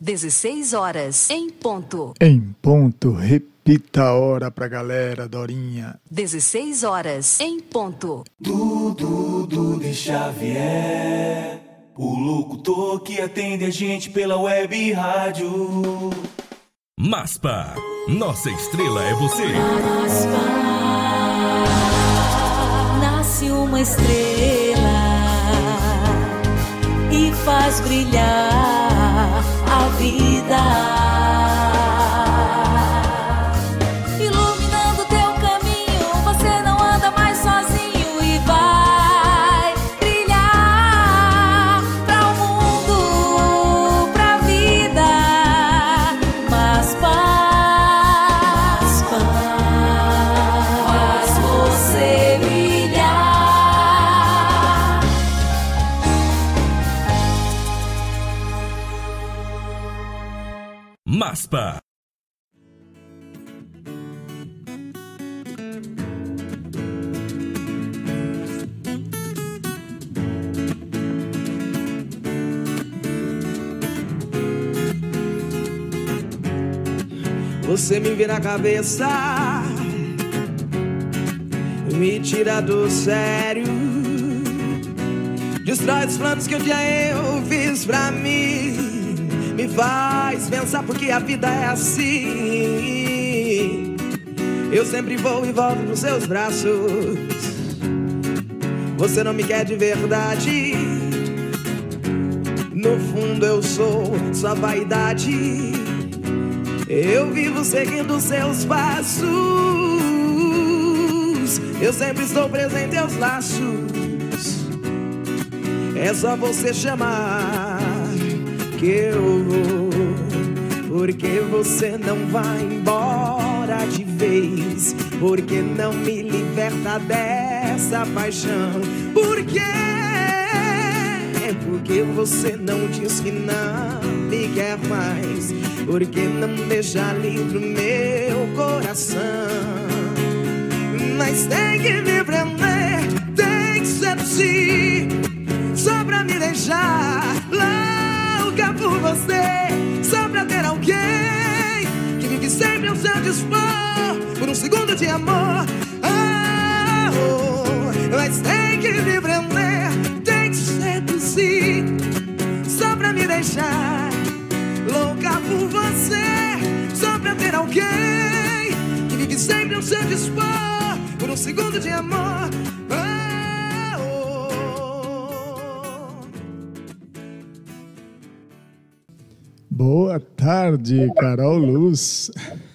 16 horas, em ponto. Em ponto, repita a hora pra galera, Dorinha. 16 horas, em ponto. Dudu, Dudu de Xavier, o locutor que atende a gente pela web rádio. Maspa, nossa estrela é você. Nasce uma estrela e faz brilhar vida. Você me vira a cabeça, me tira do sério, destrói os planos que um dia eu fiz pra mim, me faz pensar porque a vida é assim. Eu sempre vou e volto nos seus braços. Você não me quer de verdade. No fundo eu sou sua vaidade. Eu vivo seguindo seus passos. Eu sempre estou presente aos laços. É só você chamar que eu vou. Porque você não vai embora de vez. Porque não me liberta dessa paixão. Por quê? É porque você não diz que não me quer mais. Porque não deixa livre o meu coração. Mas tem que me prender, tem que seduzir. Só pra me deixar louca por você. Só pra ter alguém que vive sempre ao seu dispor. Por um segundo de amor. Ah, oh, mas tem que me prender, tem que seduzir. Só pra me deixar louca por você. Só pra ter alguém que vive sempre ao seu dispor. Por um segundo de amor. Ah, Boa tarde, Carol Luz.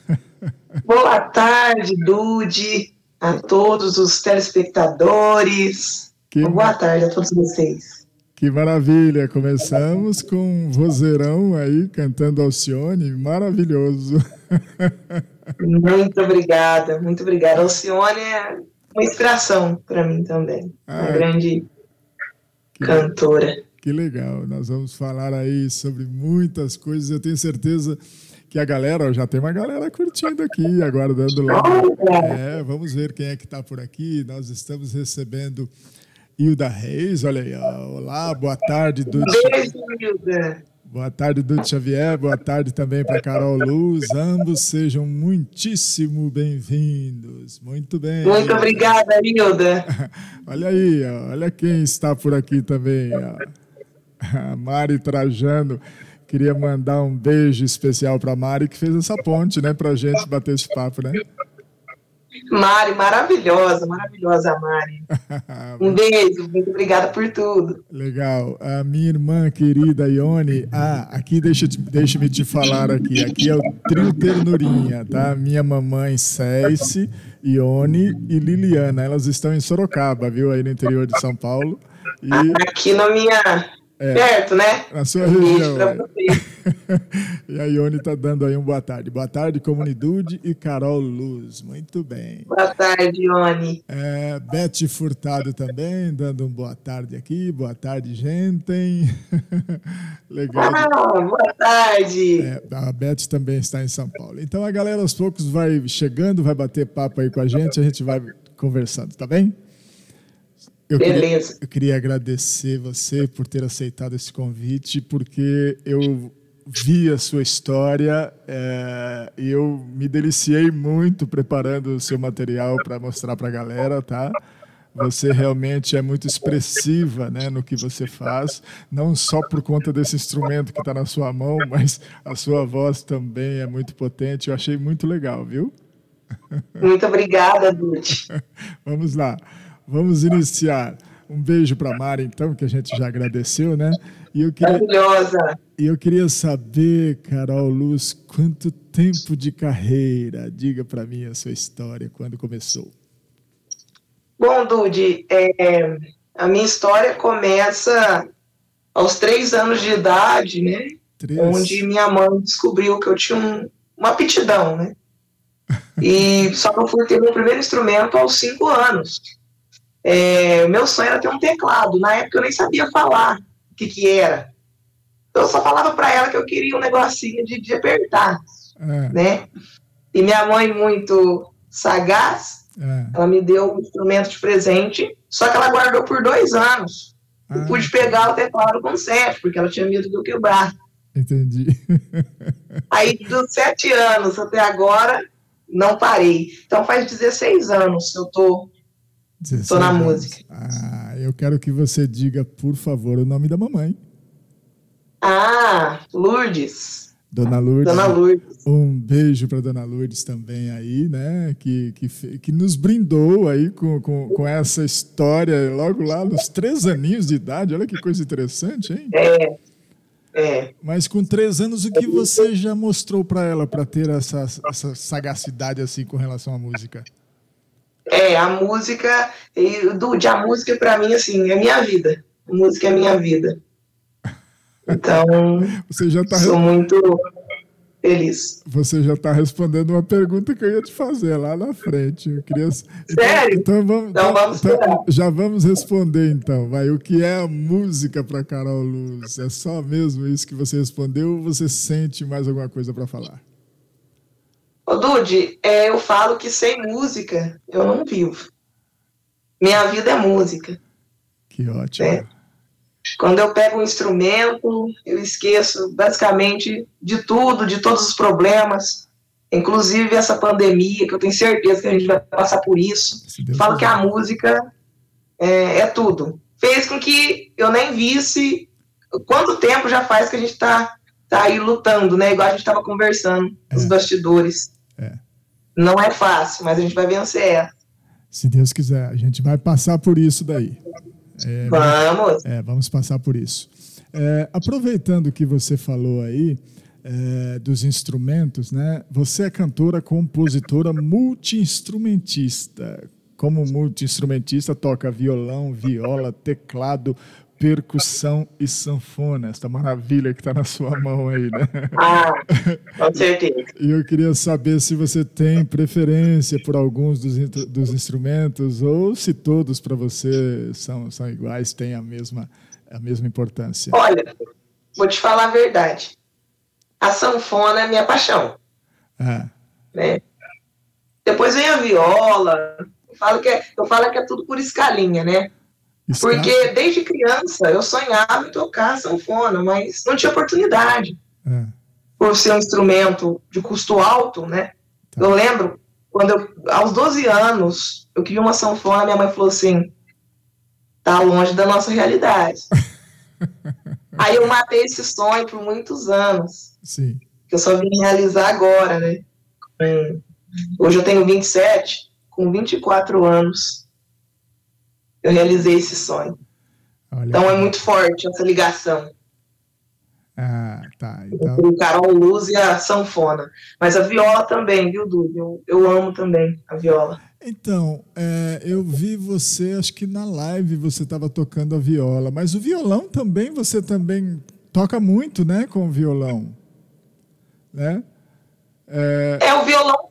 Boa tarde, Dude, a todos os telespectadores. Que, Boa tarde a todos vocês. que maravilha! Começamos com um vozeirão aí cantando Alcione, maravilhoso. Muito obrigada, muito obrigada. Alcione é uma inspiração para mim também. Uma grande que- cantora. Que legal, nós vamos falar aí sobre muitas coisas. Eu tenho certeza que a galera, já tem uma galera curtindo aqui, aguardando lá. É, vamos ver quem é que está por aqui. Nós estamos recebendo Hilda Reis, olha aí. Olá, boa tarde, Dudu. beijo, Hilda. Boa tarde, Dudu Xavier. Boa tarde também para Carol Luz. Ambos sejam muitíssimo bem-vindos. Muito bem. Muito obrigada, Hilda. Olha aí, olha quem está por aqui também. ó. A Mari Trajano. Queria mandar um beijo especial para Mari, que fez essa ponte, né, para a gente bater esse papo, né? Mari, maravilhosa, maravilhosa, Mari. Um beijo, muito obrigada por tudo. Legal. A minha irmã querida Ione, ah, aqui deixa, deixa-me te falar aqui. Aqui é o trio Ternurinha, tá? Minha mamãe Céice, Ione e Liliana. Elas estão em Sorocaba, viu? Aí no interior de São Paulo. E Aqui na minha. É. Perto, né? na sua região. é. e a Ione está dando aí um boa tarde. Boa tarde, Comunidade e Carol Luz. Muito bem. Boa tarde, Ione. É, Beth Furtado também, dando um boa tarde aqui. Boa tarde, gente. Legal. Ah, boa tarde. É, a Beth também está em São Paulo. Então a galera aos poucos vai chegando, vai bater papo aí com a gente, a gente vai conversando, tá bem? Eu queria, Beleza. eu queria agradecer você por ter aceitado esse convite, porque eu vi a sua história é, e eu me deliciei muito preparando o seu material para mostrar para a galera, tá? Você realmente é muito expressiva né, no que você faz, não só por conta desse instrumento que está na sua mão, mas a sua voz também é muito potente. Eu achei muito legal, viu? Muito obrigada, Dude. Vamos lá, vamos iniciar. Um beijo para a Mari, então, que a gente já agradeceu, né? E eu queria, Maravilhosa. e eu queria saber, Carol Luz, quanto tempo de carreira? Diga para mim a sua história, quando começou. Bom, Dude, é, a minha história começa aos três anos de idade, né? Três. Onde minha mãe descobriu que eu tinha um- uma aptidão, né? E só que eu fui ter meu primeiro instrumento aos cinco anos. É, meu sonho era ter um teclado. Na época eu nem sabia falar o que, que era. Então eu só falava para ela que eu queria um negocinho de, de apertar, É, né? E minha mãe, muito sagaz, é. ela me deu um instrumento de presente, só que ela guardou por dois anos. Ah, Eu pude pegar o teclado com sete, porque ela tinha medo de eu quebrar. Entendi. Aí, dos sete anos até agora, não parei. Então, faz 16 anos que eu tô. 16 Tô na anos. música. Ah, eu quero que você diga, por favor, o nome da mamãe. Ah, Lourdes. Dona Lourdes. Dona Lourdes. Um beijo para Dona Lourdes também aí, né? Que, que, que nos brindou aí com, com, com essa história logo lá nos três aninhos de idade. Olha que coisa interessante, hein? É. É. Mas com três anos, o que você já mostrou para ela para ter essa, essa sagacidade assim com relação à música? É, a música. E, Dude, a música pra mim, assim, é minha vida. A música é minha vida. Então, Você já está sou muito feliz. você já tá respondendo uma pergunta que eu ia te fazer lá na frente. Eu queria... Então- Sério? Então, vamos, Então vamos então, já vamos responder então. Vai, o que é a música para Carol Luz? É só mesmo isso que você respondeu ou você sente mais alguma coisa para falar? Ô, Dude, é, eu falo que sem música eu não vivo. Minha vida é música. Que ótimo. É. Quando eu pego um instrumento, eu esqueço basicamente de tudo, de todos os problemas, inclusive essa pandemia, que eu tenho certeza que a gente vai passar por isso. Falo que a música é, é tudo. Fez com que eu nem visse quanto tempo já faz que a gente está tá aí lutando, né? Igual a gente estava conversando nos É. bastidores. É. Não é fácil, mas a gente vai vencer essa. Se Deus quiser, a gente vai passar por isso daí. É, Vamos! É, vamos passar por isso. É, aproveitando que você falou aí é, dos instrumentos, né? Você é cantora, compositora, multi-instrumentista. Como multi-instrumentista, toca violão, viola, teclado, percussão e sanfona. Esta maravilha que está na sua mão aí, né? Ah, com certeza. E eu queria saber se você tem preferência por alguns dos, dos instrumentos ou se todos para você são, são iguais, têm a mesma, a mesma importância. Olha, vou te falar a verdade. A sanfona é minha paixão, Ah, né? Depois vem a viola. Eu falo que é, eu falo que é tudo por escalinha, né? Porque desde criança eu sonhava em tocar sanfona, mas não tinha oportunidade. Ah, Por ser um instrumento de custo alto, né? Tá. Eu lembro, quando eu, aos 12 anos, eu queria uma sanfona, minha mãe falou assim, tá longe da nossa realidade. Aí eu matei esse sonho por muitos anos, sim. que eu só vim realizar agora, né? Hoje eu tenho 27, com 24 anos, eu realizei esse sonho. Olha Então é muito forte essa ligação. Ah, tá. Então, o Carol Luz e a sanfona. Mas a viola também, viu, Dudu? Eu, eu amo também a viola. então é, eu vi você, acho que na live você estava tocando a viola, mas o violão também, você também toca muito, né, com o violão, né? É, É, o violão,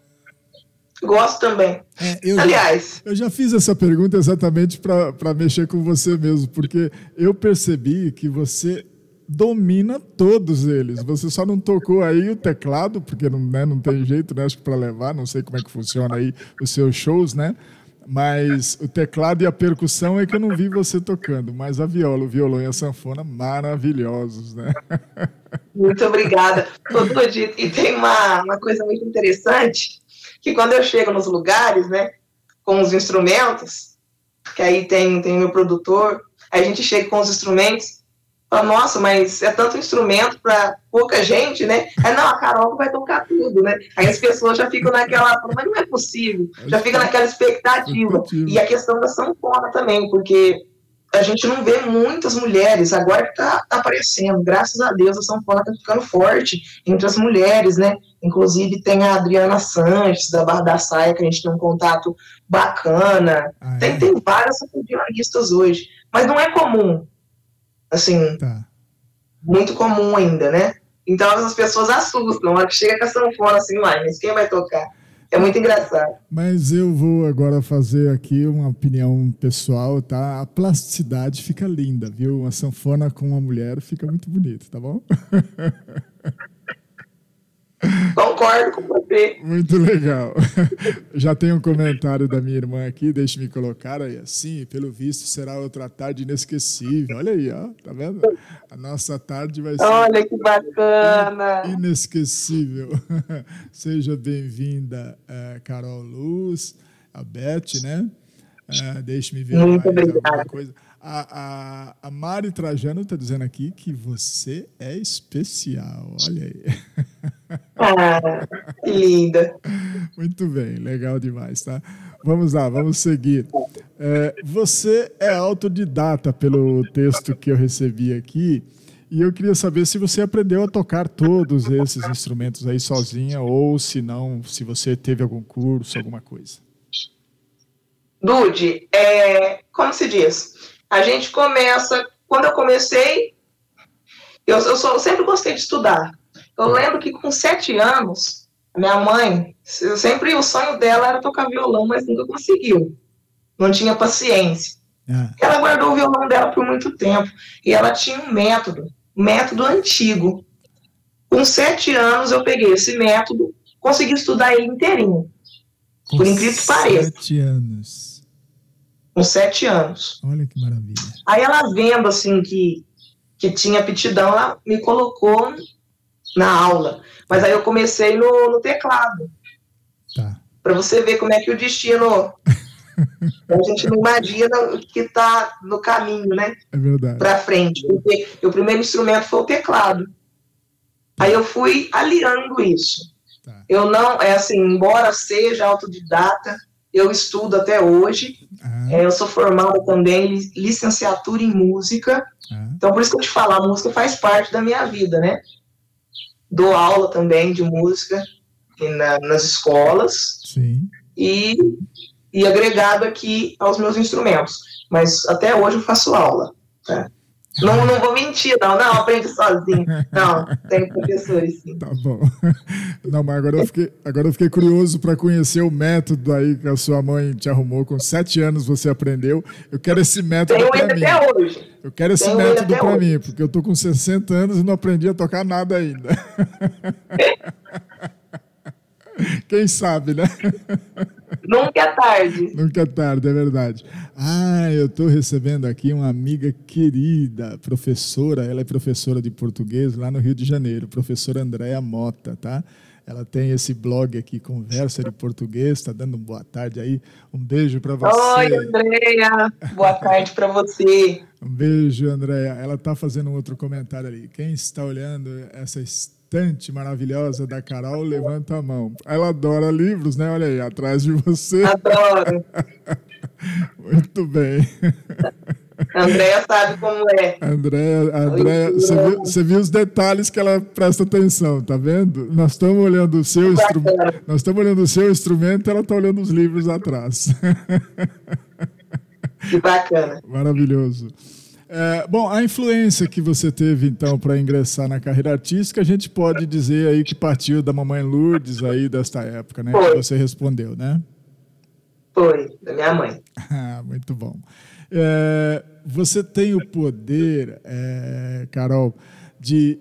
gosto também. é, eu já- Aliás, Eu já fiz essa pergunta exatamente para mexer com você mesmo, porque eu percebi que você domina todos eles. Você só não tocou aí o teclado, porque não, né, não tem jeito, né? Acho que para levar, não sei como é que funciona aí os seus shows, né? Mas o teclado e a percussão é que eu não vi você tocando, mas a viola, o violão e a sanfona maravilhosos, né? Muito obrigada. E tem uma, uma coisa muito interessante, que quando eu chego nos lugares, né, com os instrumentos, que aí tem, tem o meu produtor, a gente chega com os instrumentos, fala, nossa, mas é tanto instrumento para pouca gente, né? Aí, não, a Carol vai tocar tudo, né? Aí as pessoas já ficam naquela, mas não é possível, já fica naquela expectativa. Expectativa. E a questão da sanfona também, porque a gente não vê muitas mulheres, agora que tá, tá aparecendo, graças a Deus a sanfona tá ficando forte entre as mulheres, né? Inclusive tem a Adriana Sanches, da Barra da Saia, que a gente tem um contato bacana. Ah, é? Tem, tem várias sanfonistas hoje, mas não é comum, assim, Tá. muito comum ainda, né? Então as pessoas assustam, na hora que chega com a sanfona assim, mas quem vai tocar? É muito engraçado. Mas eu vou agora fazer aqui uma opinião pessoal, tá? A plasticidade fica linda, viu? Uma sanfona com uma mulher fica muito bonito, tá bom? Concordo com você. Muito legal. Já tem um comentário da minha irmã aqui, deixe-me colocar aí assim, pelo visto será outra tarde inesquecível. Olha aí, ó, tá vendo? A nossa tarde vai ser Olha que bacana. inesquecível. Seja bem-vinda, eh, Carol Luz, a Beth, né? Eh, Deixe-me ver Muito mais alguma obrigada. coisa. A, a, a Mari Trajano está dizendo aqui que você é especial. Olha aí. Ah, que linda. Muito bem, legal demais, tá? Vamos lá, vamos seguir. É, você é autodidata pelo texto que eu recebi aqui, e eu queria saber se você aprendeu a tocar todos esses instrumentos aí sozinha, ou se não, se você teve algum curso, alguma coisa. Dude, é, como se diz? A gente começa. Quando eu comecei, eu, eu, sou- eu sempre gostei de estudar. Eu lembro que com sete anos, minha mãe, eu sempre o sonho dela era tocar violão, mas nunca conseguiu. Não tinha paciência. Ah, Ela guardou o violão dela por muito tempo. E ela tinha um método, um método antigo. Com sete anos, eu peguei esse método, consegui estudar ele inteirinho. com Por incrível que pareça. Sete anos. Com sete anos. Olha que maravilha. Aí ela vendo assim que, que tinha aptidão, ela me colocou na aula. Mas aí eu comecei no, no teclado, Tá. para você ver como é que o destino. a gente não imagina o que está no caminho, né? É verdade. Para frente. Porque o primeiro instrumento foi o teclado. Aí eu fui aliando isso. Tá. Eu não, é assim, embora seja autodidata, eu estudo até hoje. Ah, É, eu sou formada também em licenciatura em música. ah, Então, por isso que eu te falo, a música faz parte da minha vida, né? Dou aula também de música na- nas escolas sim. e, e agregado aqui aos meus instrumentos. Mas até hoje eu faço aula. tá? Não, não vou mentir, não. Não, aprendi sozinho. Não, tem professores, sim. Tá bom. Não, mas agora eu fiquei, agora eu fiquei curioso para conhecer o método aí que a sua mãe te arrumou. Com sete anos você aprendeu. Eu quero esse método Tenho para mim. até hoje. Eu quero esse tenho método para mim, porque eu tô com 60 anos e não aprendi a tocar nada ainda. Quem sabe, né? Nunca é tarde. Nunca é tarde, é verdade. Ah, eu estou recebendo aqui uma amiga querida, professora, ela é professora de português lá no Rio de Janeiro, professora Andréa Mota, tá? Ela tem esse blog aqui, Conversa de Português, está dando uma boa tarde aí. Um beijo para você. Oi, Andréia. Boa tarde para você. Um beijo, Andréa. Ela está fazendo um outro comentário ali. Quem está olhando essa maravilhosa da Carol, levanta a mão. Ela adora livros, né? Olha aí, atrás de você. Adoro. Muito bem. A Andréia sabe como é. Andréa, Andréa, você viu, você viu os detalhes que ela presta atenção, tá vendo? Nós estamos olhando o seu instrumento, nós estamos olhando o seu instrumento, ela está olhando os livros atrás. Que bacana. Maravilhoso. É, bom, a influência que você teve então para ingressar na carreira artística, a gente pode dizer aí que partiu da mamãe Lourdes aí desta época, né? Que Foi. você respondeu, né? Foi, da minha mãe. Ah, muito bom. É, você tem o poder, é, Carol, de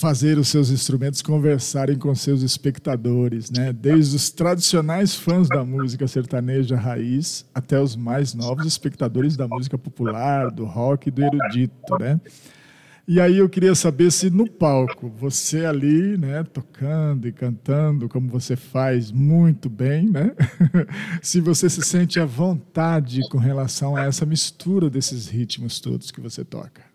fazer os seus instrumentos conversarem com seus espectadores, né? Desde os tradicionais fãs da música sertaneja raiz até os mais novos espectadores da música popular, do rock e do erudito, né? E aí eu queria saber se no palco, você ali, né, tocando e cantando, como você faz muito bem, né? se você se sente à vontade com relação a essa mistura desses ritmos todos que você toca.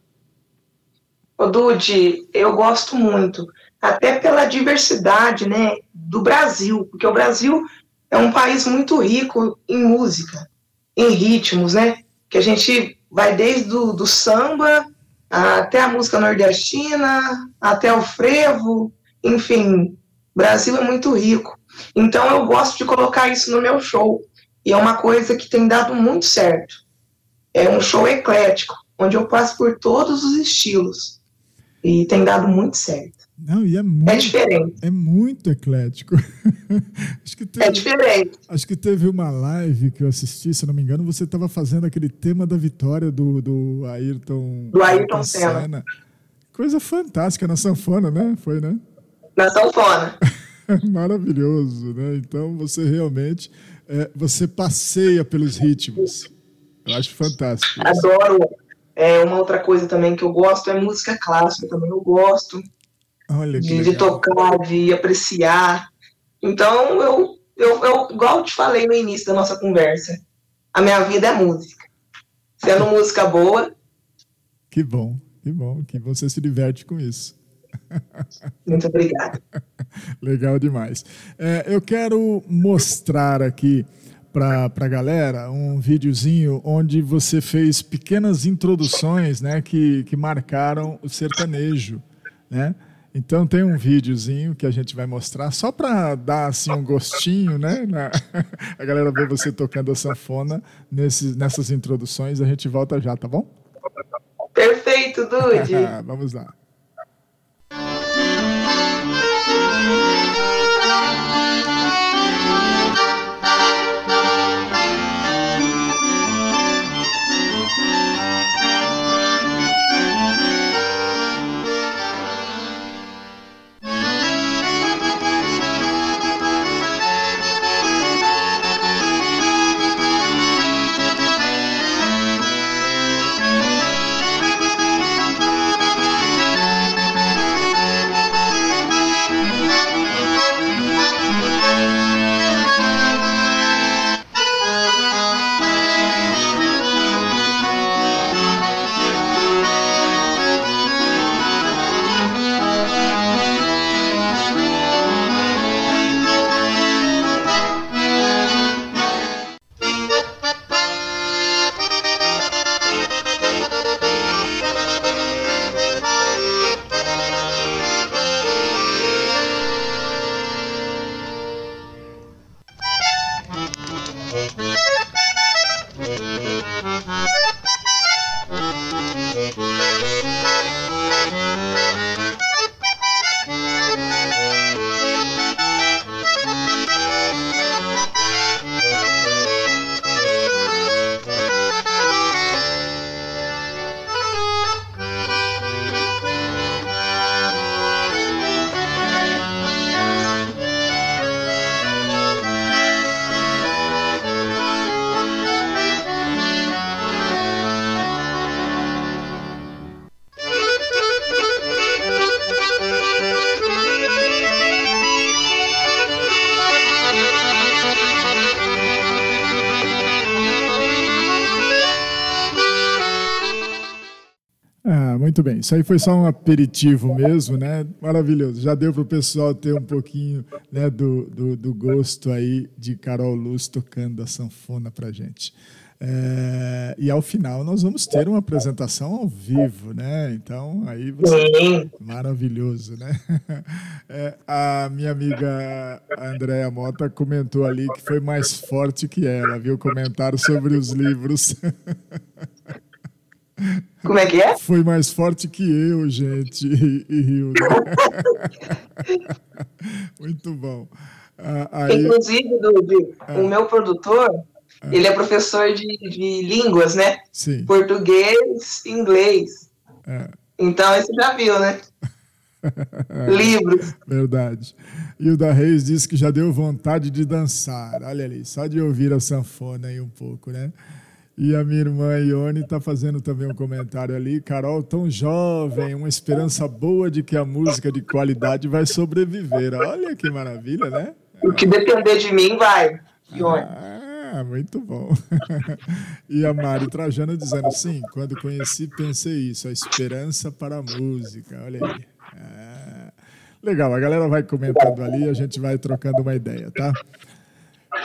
Dude, eu gosto muito, até pela diversidade, né, do Brasil, porque o Brasil é um país muito rico em música, em ritmos, né, que a gente vai desde do, do samba até a música nordestina, até o frevo, enfim, Brasil é muito rico. Então eu gosto de colocar isso no meu show, e é uma coisa que tem dado muito certo. É um show eclético, onde eu passo por todos os estilos. E tem dado muito certo. Não, e é muito, é diferente. É muito eclético. acho que teve, é diferente. Acho que teve uma live que eu assisti, se não me engano, você estava fazendo aquele tema da vitória do, do Ayrton. Do Ayrton Senna. Senna. Coisa fantástica na sanfona, né? Foi, né? Na sanfona. Maravilhoso, né? Então você realmente é, você passeia pelos ritmos. Eu acho fantástico. Adoro. É, uma outra coisa também que eu gosto é música clássica, também eu gosto Olha de, de, tocar, de apreciar. Então, eu, eu, eu, igual eu te falei no início da nossa conversa, a minha vida é música. Sendo música boa. Que bom, que bom, que você se diverte com isso. Muito obrigada. Legal demais. É, eu quero mostrar aqui para a galera um videozinho onde você fez pequenas introduções né, que, que marcaram o sertanejo. Né? Então tem um videozinho que a gente vai mostrar só para dar assim um gostinho, né? Na, a galera ver você tocando a sanfona nesses, nessas introduções. A gente volta já, tá bom? Perfeito, Dude. Vamos lá. Isso aí foi só um aperitivo mesmo, né? Maravilhoso. Já deu para o pessoal ter um pouquinho né, do, do, do, gosto aí de Carol Luz tocando a sanfona para gente. É, e ao final nós vamos ter uma apresentação ao vivo, né? Então aí você maravilhoso, né? É, a minha amiga Andréa Mota comentou ali que foi mais forte que ela, viu? Comentário sobre os livros. Como é que é? Foi mais forte que eu, gente. E, e riu. Né? Muito bom. Ah, aí... Inclusive, Dudu, ah. o meu produtor, ah. ele é professor de, de línguas, né? Sim. Português, inglês. É. Então, você já viu, né? Livros. Verdade. E o da Reis disse que já deu vontade de dançar. Olha ali, só de ouvir a sanfona aí um pouco, né? E a minha irmã Ione está fazendo também um comentário ali. Carol, tão jovem, uma esperança boa de que a música de qualidade vai sobreviver. Olha que maravilha, né? O que depender de mim, vai. Ione. Ah, muito bom. e a Mari Trajano dizendo, sim, quando conheci pensei isso, a esperança para a música. Olha aí. Ah, legal, a galera vai comentando ali, a gente vai trocando uma ideia, tá?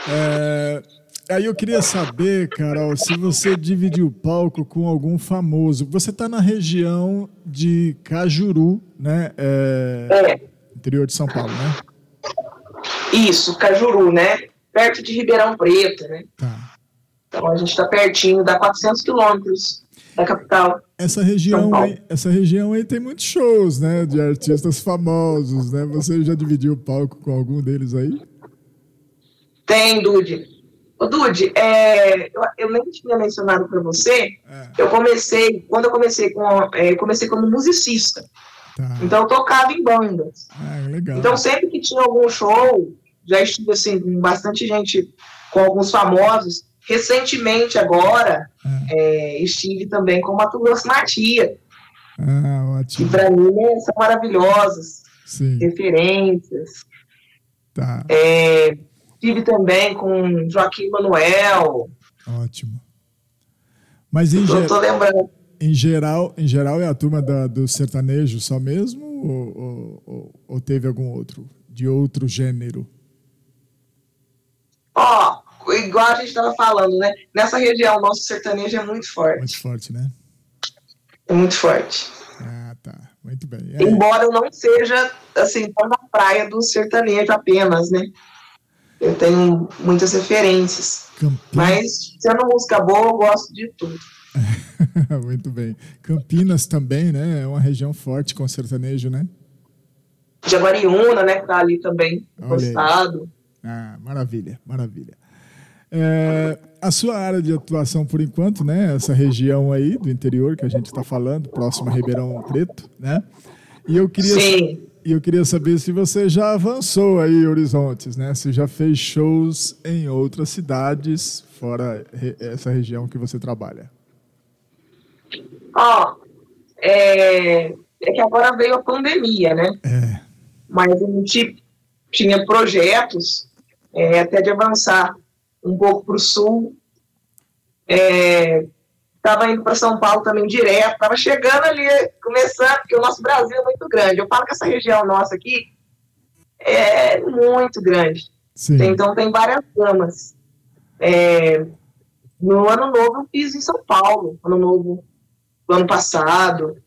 É, aí eu queria saber, Carol, se você dividiu o palco com algum famoso. Você está na região de Cajuru, né? É, É, interior de São Paulo, né? isso, Cajuru, né? Perto de Ribeirão Preto, né? Tá. Então a gente está pertinho, dá 400 quilômetros da capital. Essa região, aí, essa região aí tem muitos shows, né? De artistas famosos, né? Você já dividiu o palco com algum deles aí? Tem, Dude. Ô, Dude, é, eu, eu nem tinha mencionado para você, É, eu comecei, quando eu comecei com, é, eu comecei como musicista, tá. então eu tocava em bandas. Ah, legal. Então sempre que tinha algum show, já estive assim, com bastante gente, com alguns famosos. Recentemente agora, é, estive também com Mato Grosso Matia, Ah, que ótimo. para mim né, são maravilhosas, Sim, referências. tá. É, estive também com Joaquim Manuel, Ótimo. Mas em, eu ge- tô lembrando. em geral, em geral é a turma da- do sertanejo só mesmo? Ou, ou- ou- teve algum outro? De outro gênero? Ó, igual a gente estava falando, né? Nessa região, o nosso sertanejo é muito forte. Muito forte, né? É muito forte. Ah, tá. Muito bem. É, Embora eu não seja, assim, tão na praia do sertanejo apenas, né? Eu tenho muitas referências. Campinas. Mas, sendo música boa, eu gosto de tudo. Muito bem. Campinas também, né? É uma região forte com sertanejo, né? Jaguariúna, né? Que tá ali também, encostado. Ah, maravilha, maravilha. É, a sua área de atuação, por enquanto, né? Essa região aí do interior que a gente está falando, próximo a Ribeirão Preto, né? E eu queria, Sim. E eu queria saber se você já avançou aí horizontes, né? Se já fez shows em outras cidades fora re- essa região que você trabalha. Ó, é, é que agora veio a pandemia, né? É, mas a gente tinha projetos é, até de avançar um pouco para o sul. Estava indo para São Paulo também direto, estava chegando ali, começando, porque o nosso Brasil é muito grande. Eu falo que essa região nossa aqui é muito grande. sim. Então tem várias gamas. É, no ano novo eu fiz em São Paulo, ano novo do ano passado.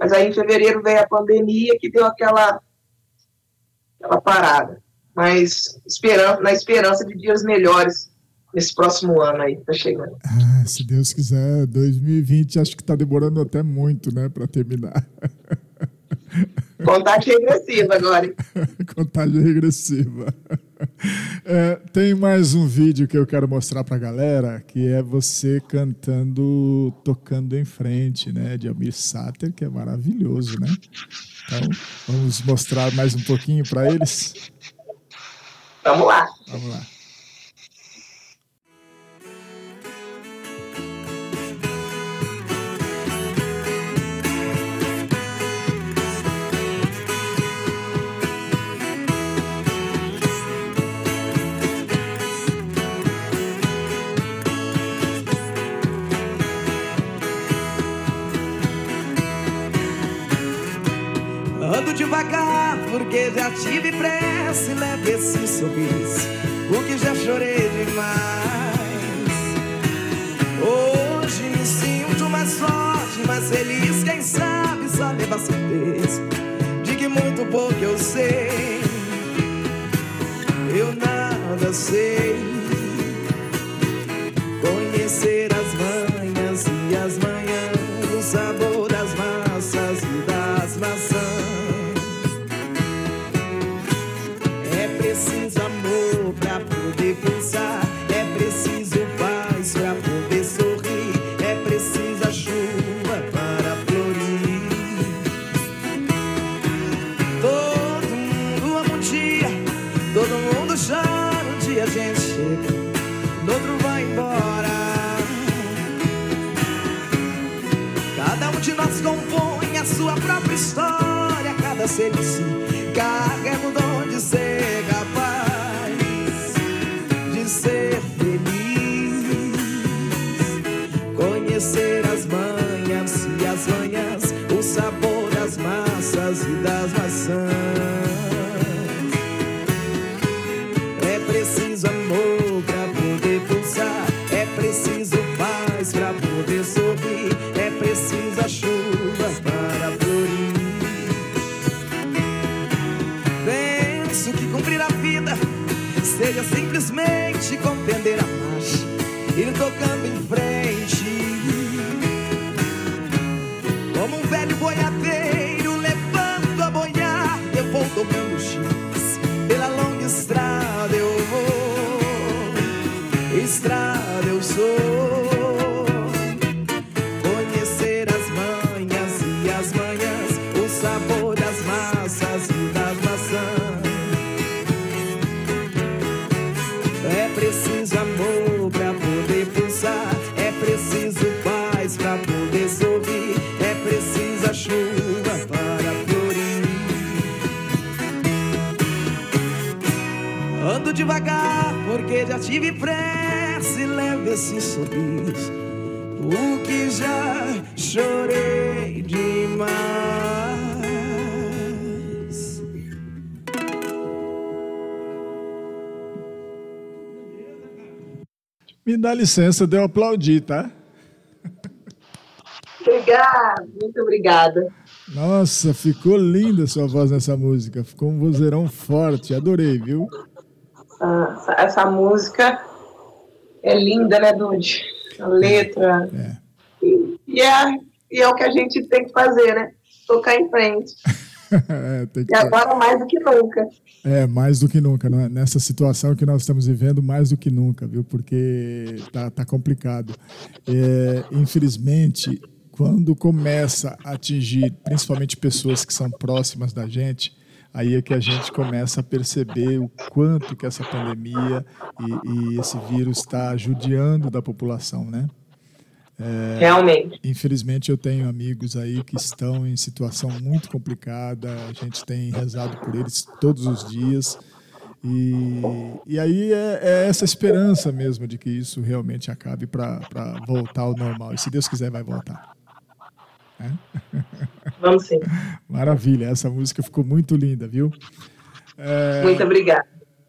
Mas aí em fevereiro veio a pandemia que deu aquela, aquela parada. Mas esperan na esperança de dias melhores nesse próximo ano aí que tá chegando. Ah, se Deus quiser, 2020 acho que está demorando até muito, né, para terminar. Contagem regressiva agora. hein? Contagem regressiva. É, tem mais um vídeo que eu quero mostrar pra galera, que é você cantando, tocando em frente, né? De Almir Sater, que é maravilhoso, né? Então, vamos mostrar mais um pouquinho para eles. Vamos lá. Vamos lá. Devagar porque já tive pressa e leve esse sorriso, porque já chorei demais. Hoje me sinto mais forte, mais feliz, quem sabe só leva certeza de que muito pouco eu sei. Eu nada sei. Conhecer as manhãs Cada ser em Me dá licença de eu aplaudir, tá? Obrigada, muito obrigada. Nossa, ficou linda sua voz nessa música. Ficou um vozeirão forte. Adorei, viu? Ah, essa, essa música é linda, né, Dude? A letra. É. E, e é, e é o que a gente tem que fazer, né? Tocar em frente. É, E agora mais do que nunca. É, mais do que nunca, não é? Nessa situação que nós estamos vivendo, mais do que nunca, viu? Porque tá, tá complicado. É, infelizmente, quando começa a atingir principalmente pessoas que são próximas da gente, aí é que a gente começa a perceber o quanto que essa pandemia e, e esse vírus está judiando da população, né? Realmente. Infelizmente, eu tenho amigos aí que estão em situação muito complicada. A gente tem rezado por eles todos os dias. E, e aí é, é essa esperança mesmo de que isso realmente acabe para voltar ao normal. E se Deus quiser, vai voltar. Vamos sim. Maravilha, essa música ficou muito linda, viu? É, Muito obrigada.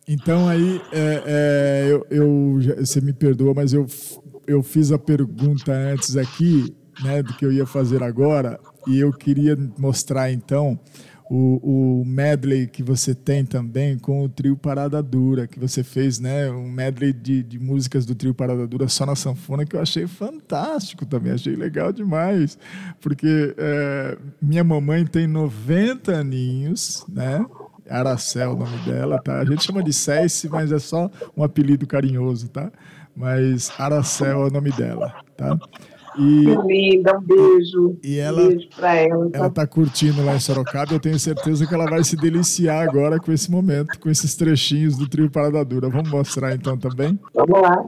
Então aí, é, é, eu, eu você me perdoa, mas eu, eu fiz a pergunta antes aqui, né, do que eu ia fazer agora, e eu queria mostrar então o, o medley que você tem também com o trio Parada Dura, que você fez, né, um medley de, de músicas do trio Parada Dura só na sanfona, que eu achei fantástico também, achei legal demais, porque é, minha mamãe tem 90 aninhos, né, Aracel o nome dela, tá? A gente chama de Céice, mas é só um apelido carinhoso, tá? Mas Aracel é o nome dela, tá? E Que linda, um beijo. E ela- Um beijo pra ela. ela tá curtindo lá em Sorocaba, eu tenho certeza que ela vai se deliciar agora com esse momento, com esses trechinhos do trio Parada Dura. Vamos mostrar então também? Vamos lá.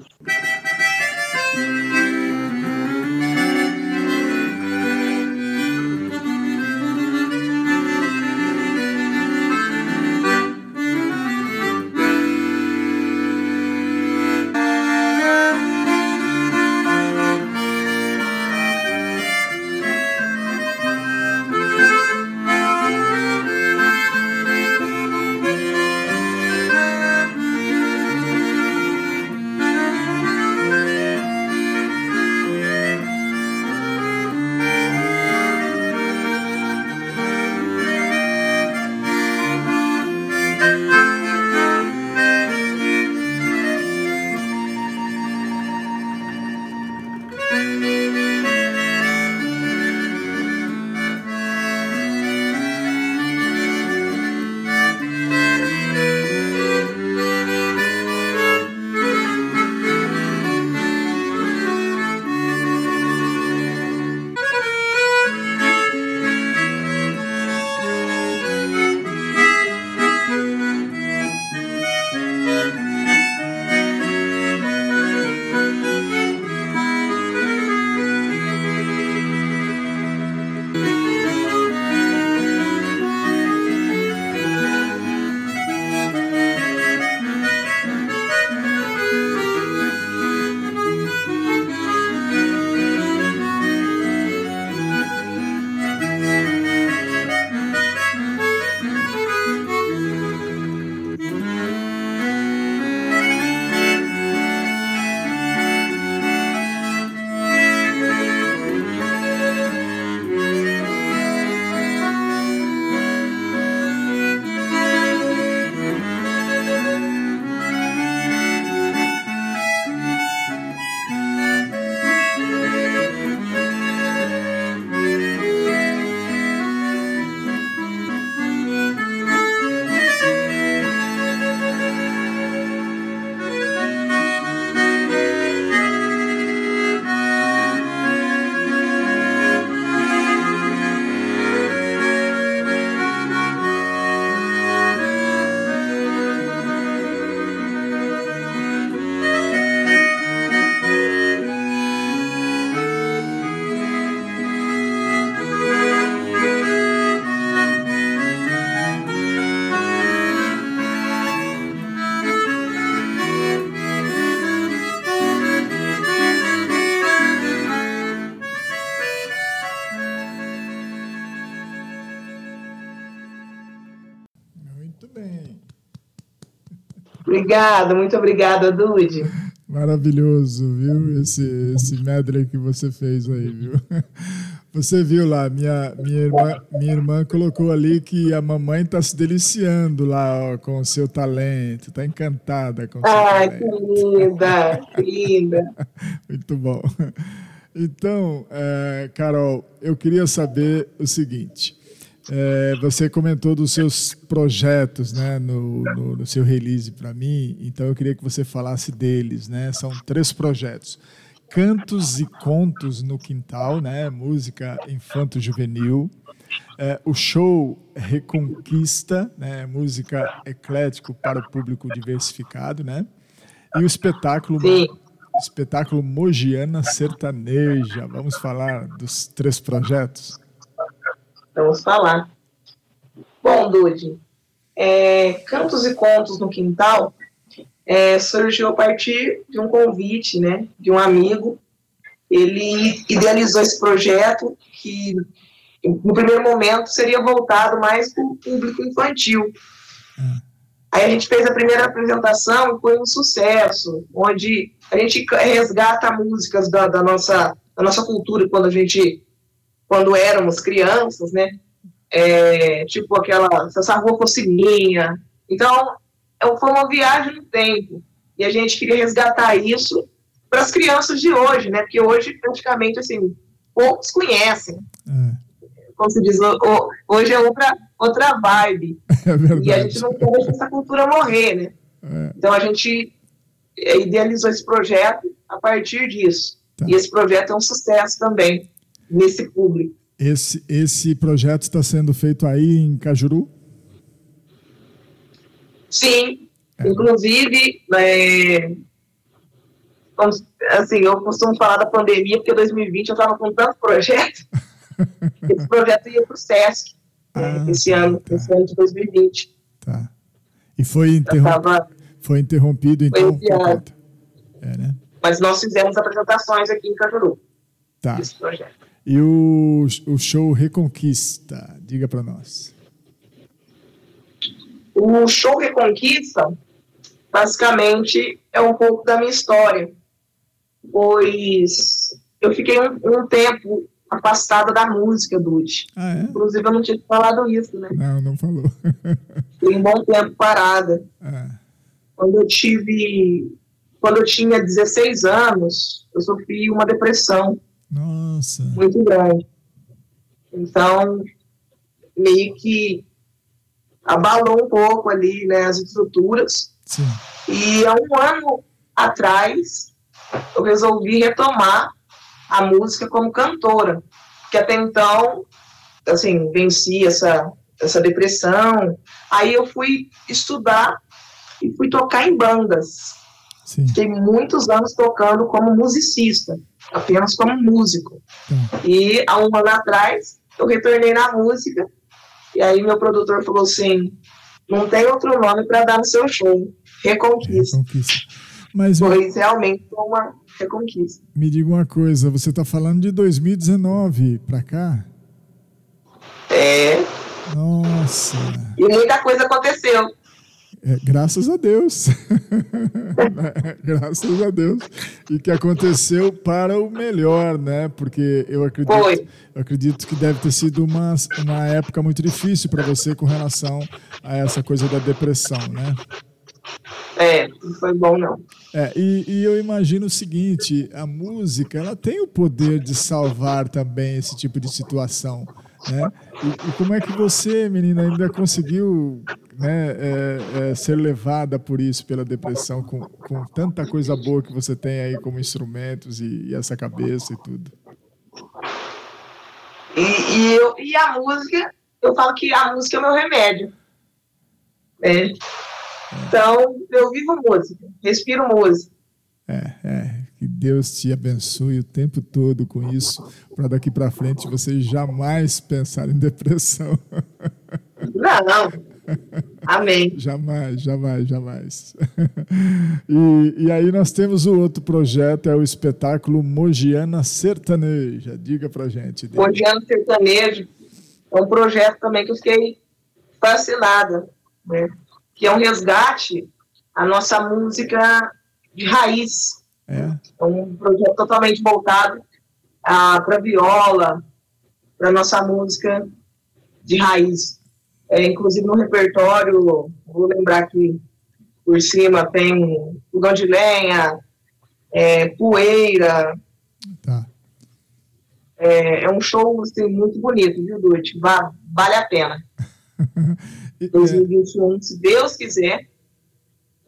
Obrigada, muito obrigada, Dude. Maravilhoso, viu? Esse, esse medley que você fez aí, viu? Você viu lá, minha, minha, irmã, minha irmã colocou ali que a mamãe está se deliciando lá ó, com o seu talento, está encantada com o seu Ai, talento. que linda, que linda. Muito bom. Então, é, Carol, eu queria saber o seguinte. É, você comentou dos seus projetos né, no, no, no seu release para mim, então eu queria que você falasse deles. Né? São três projetos. Cantos e Contos no Quintal, né? música infanto-juvenil. É, o show Reconquista, né? música eclético para o público diversificado. Né? E o espetáculo Sim. espetáculo Mogiana Sertaneja. Vamos falar dos três projetos? Vamos falar. Bom, Dude, é, Cantos e Contos no Quintal é, surgiu a partir de um convite, né, de um amigo. Ele idealizou esse projeto que, no primeiro momento, seria voltado mais para o público infantil. Aí a gente fez a primeira apresentação e foi um sucesso, onde a gente resgata músicas da, da nossa, da nossa cultura quando a gente, quando éramos crianças, né? É, tipo aquela, essa rua minha. Então, é- foi uma viagem no tempo. E a gente queria resgatar isso para as crianças de hoje, né? Porque hoje, praticamente, assim, poucos conhecem. É, Como se diz, hoje é outra, outra vibe. é E a gente não quer deixar essa cultura morrer, né? É. Então a gente eh, idealizou esse projeto a partir disso. Tá. E esse projeto é um sucesso também nesse público. Esse, esse projeto está sendo feito aí em Cajuru? Sim, inclusive, é, assim, eu costumo falar da pandemia, porque 2020 eu estava com tanto projeto, esse projeto ia para o SESC né, Ah, esse tá, ano, tá. esse ano de 2020. Tá. E foi, interrom tava, foi interrompido, então? conta- É, né? mas nós fizemos apresentações aqui em Cajuru, Tá. desse projeto. E o, o show Reconquista? Diga para nós. O show Reconquista, basicamente, é um pouco da minha história, pois eu fiquei um, um tempo afastada da música, Dude. Ah, é? Inclusive, eu não tinha falado isso, né? Não, não falou. Fiquei um bom tempo parada. Ah, Quando eu tive... Quando eu tinha 16 anos, eu sofri uma depressão nossa. muito grande. Então, meio que abalou um pouco ali, né, as estruturas. Sim. E há um ano atrás, eu resolvi retomar a música como cantora, que até então, assim, venci essa, essa depressão. Aí eu fui estudar e fui tocar em bandas. Sim. Fiquei muitos anos tocando como musicista, apenas como músico. E há um ano atrás, eu retornei na música, e aí meu produtor falou assim: não tem outro nome para dar no seu show. Reconquista. Reconquista. Mas Pois realmente foi uma reconquista. me diga uma coisa, você está falando de 2019 para cá? É, Nossa. e muita coisa aconteceu. É, graças a Deus. graças a Deus. E que aconteceu para o melhor, né? Porque eu acredito, eu acredito que deve ter sido uma, uma época muito difícil para você com relação a essa coisa da depressão, né? É, não foi bom não. É, e, e eu imagino o seguinte: a música ela tem o poder de salvar também esse tipo de situação. Né? E, e como é que você, menina, ainda conseguiu né, é, é, ser levada por isso, pela depressão, com, com tanta coisa boa que você tem aí como instrumentos e, e essa cabeça e tudo? E, e, eu, e a música, eu falo que a música é meu remédio. né? Então, eu vivo música, respiro música. É, é, que Deus te abençoe o tempo todo com isso, para daqui para frente você jamais pensar em depressão. Não, não. Amém. Jamais, jamais, jamais. E, e aí nós temos o outro projeto, é o espetáculo Mogiana Sertaneja. Diga pra gente. dele. Mogiano Sertanejo é um projeto também que eu fiquei fascinada, né? que é um resgate a nossa música de raiz. É. É um projeto totalmente voltado para viola, para nossa música de raiz. É, inclusive no repertório, vou lembrar que por cima tem fogão de lenha, é, poeira. Tá. É, é um show assim, muito bonito, viu, Dude? Va vale a pena. E- 2021, se Deus quiser,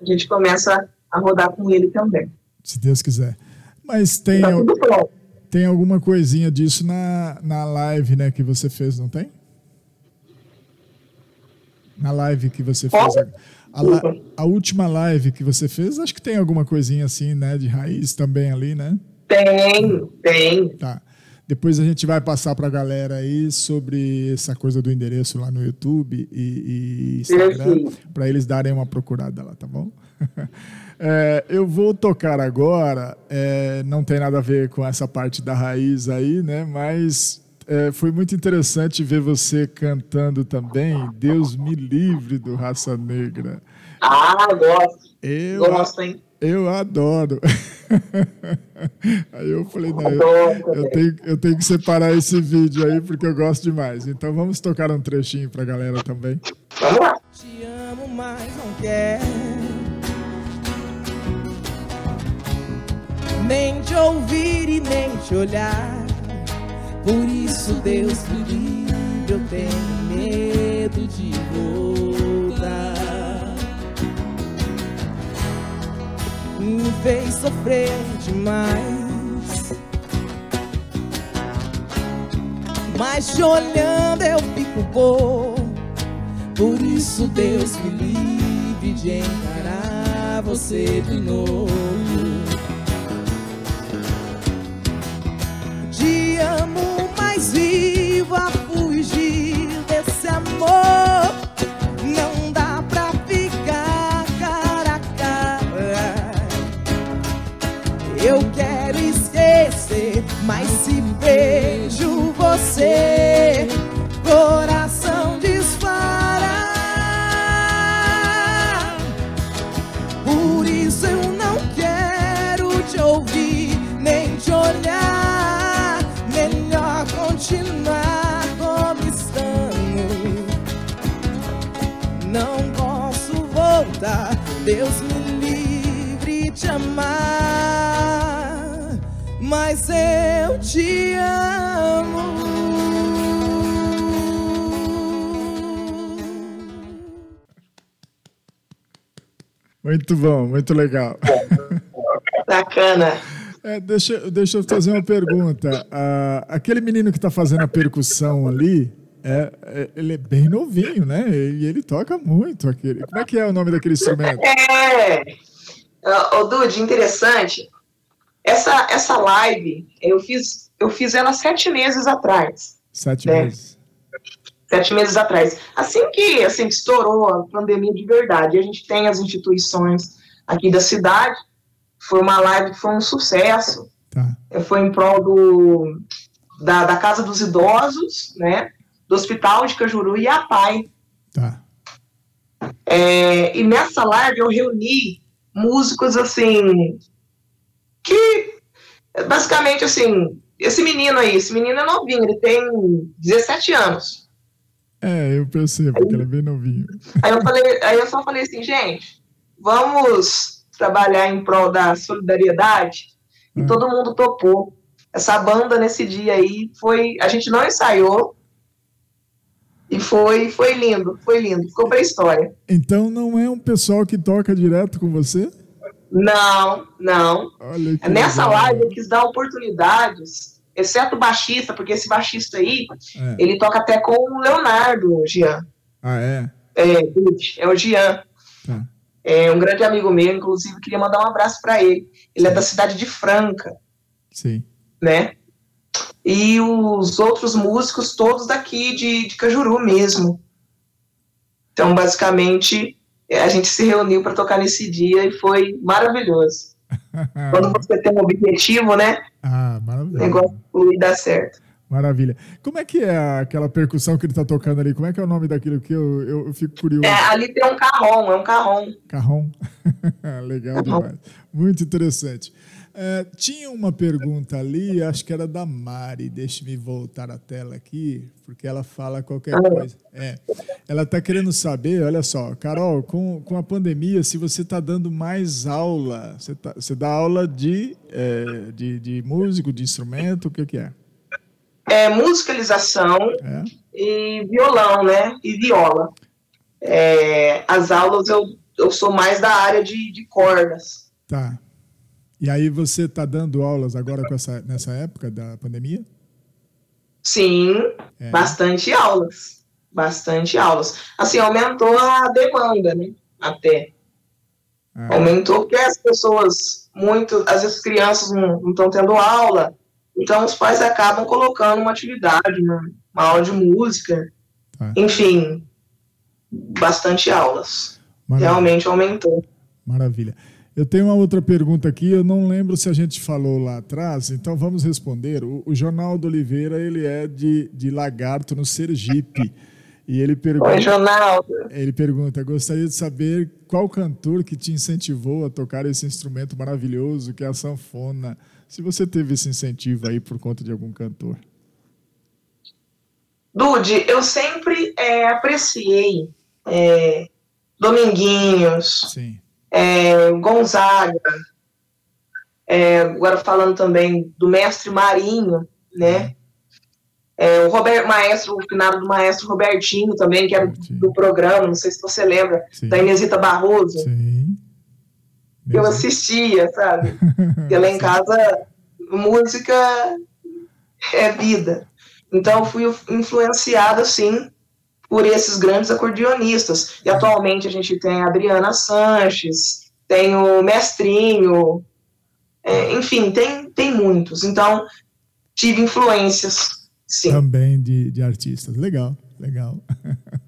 a gente começa a rodar com ele também. se Deus quiser. Mas tem, Tá tudo pronto. tem alguma coisinha disso na, na live, né, que você fez, não tem? Na live que você fez. A, a última live que você fez, acho que tem alguma coisinha assim, né, de raiz também ali, né? Tem, tem. Tá. Depois a gente vai passar para a galera aí sobre essa coisa do endereço lá no YouTube e, e Instagram, para eles darem uma procurada lá, tá bom? É, eu vou tocar agora, é, não tem nada a ver com essa parte da raiz aí, né? Mas é, foi muito interessante ver você cantando também Deus me livre do Raça Negra. Ah, gosto. Eu, Gosto, hein? eu adoro. Aí eu falei, não, eu, eu tenho, eu tenho que separar esse vídeo aí porque eu gosto demais. Então vamos tocar um trechinho pra galera também. Vamos lá. Te amo, mas não quero nem te ouvir e nem te olhar. Por isso, Deus me livre, eu tenho medo de voltar. Me fez sofrer demais. Mas te olhando eu fico bom. Por isso Deus me livre de encarar você de novo. A fugir desse amor. Não dá pra ficar cara a cara. Eu quero esquecer, mas se vejo você, coração voltar. Deus me livre de amar, mas eu te amo. Muito bom, muito legal. Bacana. É, deixa, deixa eu fazer uma pergunta. Ah, aquele menino que está fazendo a percussão ali, é, é- ele é bem novinho, né? E ele toca muito aquele. Como é que é o nome daquele instrumento? É. Ô, Dude, interessante. Essa, essa live, eu fiz, eu fiz ela sete meses atrás. Sete É. meses. Sete meses atrás. Assim que, assim que estourou a pandemia de verdade, a gente tem as instituições aqui da cidade. Foi uma live que foi um sucesso. Tá. Foi em prol do, da, da Casa dos Idosos, né? Do Hospital de Cajuru e a PAI. Tá. É, e nessa live eu reuni músicos assim que basicamente assim, esse menino aí, esse menino é novinho, ele tem 17 anos. É, eu percebo que ele é bem novinho. Aí eu falei, aí eu só falei assim, gente, vamos trabalhar em prol da solidariedade. E Hum. todo mundo topou. Essa banda nesse dia aí foi, a gente não ensaiou. E foi, foi lindo, foi lindo, ficou pra história. Então não é um pessoal que toca direto com você? Não, não. Nessa legal. live eu quis dar oportunidades, exceto o baixista, porque esse baixista aí, É. ele toca até com o Leonardo, o Jean. Ah, é? É, é o Jean. Tá. É um grande amigo meu, inclusive, queria mandar um abraço para ele. Ele é da cidade de Franca, Sim. né? E os outros músicos, todos daqui de, de Cajuru mesmo. Então, basicamente, a gente se reuniu para tocar nesse dia e foi maravilhoso. Quando você tem um objetivo, né? Ah, O maravilha. negócio flui e dá certo. Maravilha. Como é que é aquela percussão que ele tá tocando ali? Como é que é o nome daquilo que eu, eu, eu fico curioso? É, ali tem um carrom, é um carrom. Carrom. Legal demais. Muito interessante. É, tinha uma pergunta ali, acho que era da Mari. Deixe-me voltar a tela aqui, porque ela fala qualquer coisa. É, ela está querendo saber, olha só, Carol, com, com a pandemia, se você está dando mais aula, você, tá, você dá aula de, é, de, de músico, de instrumento, o que, que é? É musicalização É? e violão, né? E viola. É, as aulas eu, eu sou mais da área de, de cordas. Tá. E aí você está dando aulas agora com essa, nessa época da pandemia? Sim, É. bastante aulas. Bastante aulas. Assim, aumentou a demanda, né? Até. Ah, Aumentou porque as pessoas, muito, às vezes crianças não estão tendo aula, então os pais acabam colocando uma atividade, uma, uma aula de música, Tá. enfim, bastante aulas. maravilha. Realmente aumentou. Maravilha. Eu tenho uma outra pergunta aqui, eu não lembro se a gente falou lá atrás, então vamos responder. O, o Jornaldo Oliveira, ele é de, de Lagarto, no Sergipe. E ele Oi, pergunta, Ronaldo. ele pergunta, gostaria de saber qual cantor que te incentivou a tocar esse instrumento maravilhoso que é a sanfona. Se você teve esse incentivo aí por conta de algum cantor. Dude, eu sempre é, apreciei é, Dominguinhos, Sim. É, Gonzaga, é, agora falando também do mestre Marinho, né? É, o maestro, o finado do maestro Robertinho também, que era do programa, não sei se você lembra, Sim. da Inesita Barroso, Sim. que eu assistia, sabe? Porque lá em casa, música é vida. Então, fui influenciada, sim, por esses grandes acordeonistas. E atualmente a gente tem a Adriana Sanches, tem o Mestrinho, é, enfim, tem, tem muitos. Então, tive influências, sim. Também de, de artistas. Legal, legal.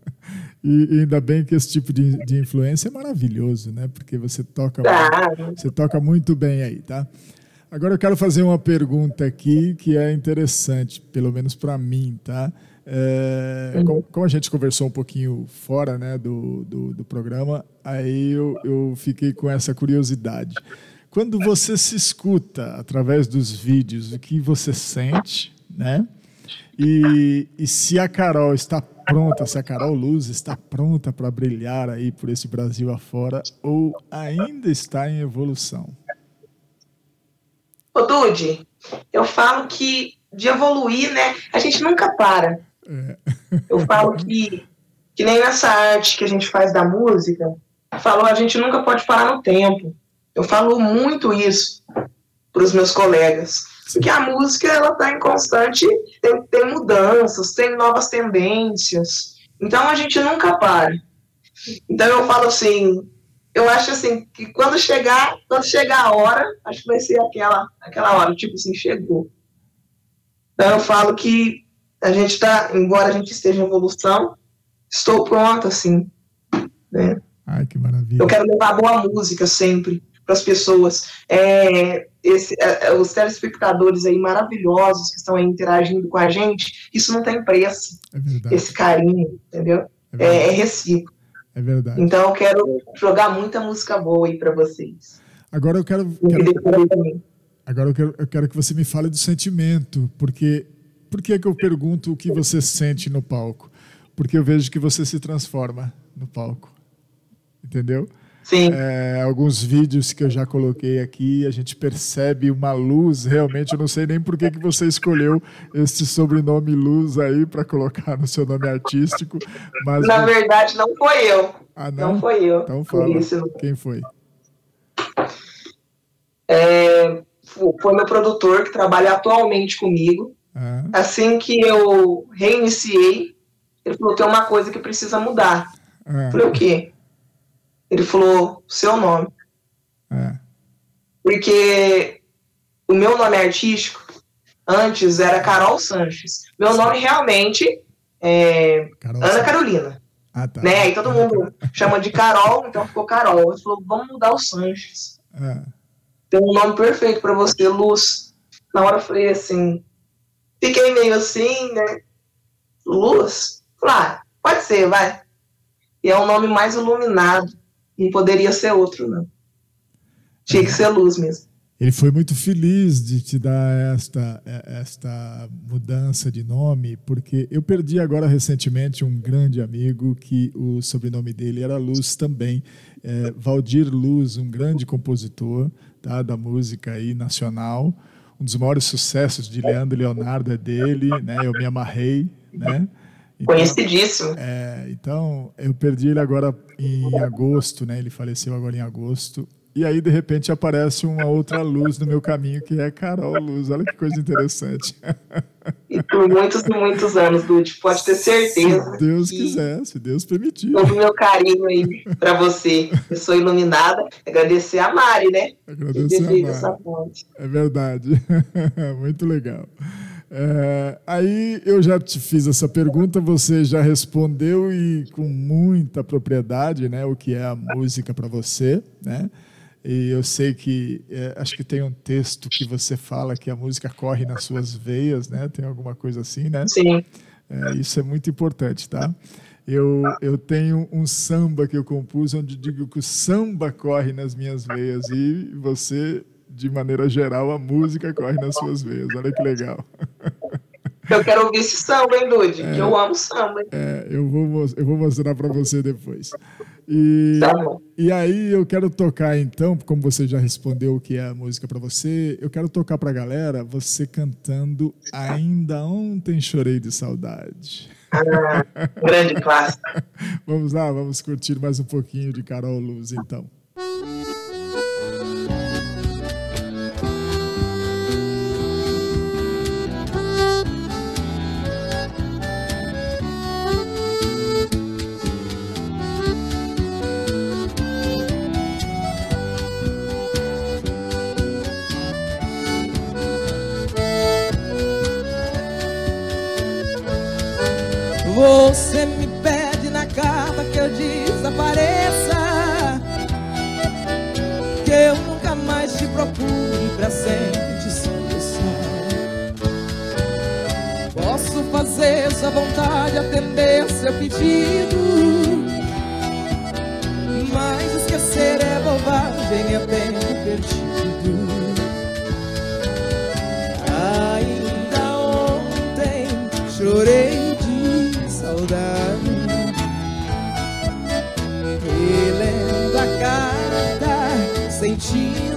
E, e ainda bem que esse tipo de, de influência é maravilhoso, né? Porque você toca, Ah, você toca muito bem aí, tá? Agora eu quero fazer uma pergunta aqui que é interessante, pelo menos para mim, tá? É, como, como a gente conversou um pouquinho fora né, do, do, do programa, aí eu, eu fiquei com essa curiosidade. Quando você se escuta através dos vídeos, o que você sente, né? E, e se a Carol está pronta, se a Carol Luz está pronta para brilhar aí por esse Brasil afora ou ainda está em evolução? Ô, Dude, eu falo que de evoluir, né? A gente nunca para. É. Eu falo que, que nem nessa arte que a gente faz da música, falou, a gente nunca pode parar no tempo. Eu falo muito isso para os meus colegas. Porque a música, ela está em constante, tem, tem mudanças, tem novas tendências. Então, a gente nunca para. Então, eu falo assim, eu acho assim, que quando chegar, quando chegar a hora, acho que vai ser aquela, aquela hora, tipo assim, chegou. Então, eu falo que a gente está, embora a gente esteja em evolução, estou pronta, assim. Né? Ai, que maravilha. Eu quero levar boa música sempre para as pessoas. É, esse, é, os telespectadores aí maravilhosos que estão aí interagindo com a gente, isso não tem preço, É verdade. esse carinho, entendeu? É É, é recíproco. É verdade. Então eu quero jogar muita música boa aí para vocês. Agora eu quero, quero- agora eu quero, eu quero que você me fale do sentimento, porque por que que eu pergunto o que você sente no palco? Porque eu vejo que você se transforma no palco, entendeu? Sim, É, alguns vídeos que eu já coloquei aqui, a gente percebe uma luz, realmente, eu não sei nem por que, que você escolheu esse sobrenome Luz aí para colocar no seu nome artístico, mas... na verdade não foi eu. ah, Não, não? foi eu. Então fala, isso, quem foi? é, foi meu produtor que trabalha atualmente comigo. Ah, Assim que eu reiniciei, ele falou: tem uma coisa que precisa mudar. ah, Eu falei: o quê? Ele falou: seu nome. ah, Porque o meu nome artístico antes era Carol Sanches. Meu nome realmente é Carol Ana. Carolina. Ah, tá. Né? E todo mundo chama de Carol, então ficou Carol. Ele falou: vamos mudar o Sanches. Tem um nome perfeito para você, Luz. Na hora eu falei assim, fiquei meio assim, né? Luz? Falei, ah, pode ser, vai. E é um nome mais iluminado. Não poderia ser outro, não. Tinha que ser luz mesmo. Ele foi muito feliz de te dar esta, esta mudança de nome, porque eu perdi agora recentemente um grande amigo que o sobrenome dele era Luz também. É, Valdir Luz, um grande compositor tá, da música aí nacional. Um dos maiores sucessos de Leandro Leonardo é dele, né? Eu me amarrei, né? Então, Conhecidíssimo. É, então, eu perdi ele agora em agosto, né? Ele faleceu agora em agosto. E aí, de repente, aparece uma outra luz no meu caminho, que é Carol Luz. Olha que coisa interessante. E por muitos e muitos anos, Dude, pode ter certeza. Se Deus quiser, se Deus permitir. Todo o meu carinho aí para você. Eu sou iluminada. Agradecer a Mari, né? Agradecer a Mari. É verdade. Muito legal. É, aí eu já te fiz essa pergunta, você já respondeu e com muita propriedade, né? O que é a música para você, né? E eu sei que é, acho que tem um texto que você fala que a música corre nas suas veias, né? Tem alguma coisa assim, né? Sim. É, isso é muito importante, tá? Eu, eu tenho um samba que eu compus onde digo que o samba corre nas minhas veias e você, de maneira geral, a música corre nas suas veias. Olha que legal. Eu quero ouvir esse samba, hein, Dude? É, que eu amo samba. É, eu vou, eu vou mostrar para você depois. E, tá e aí eu quero tocar então, como você já respondeu o que é a música para você, eu quero tocar para a galera você cantando Ainda Ontem Chorei de Saudade. Ah, grande clássico. vamos lá, vamos curtir mais um pouquinho de Carol Luz então. Você pra sempre te soluçar Posso fazer sua vontade, atender seu pedido. Mas esquecer é bobagem, é tempo perdido. Ainda ontem chorei saudade. Relendo a carta Sentindo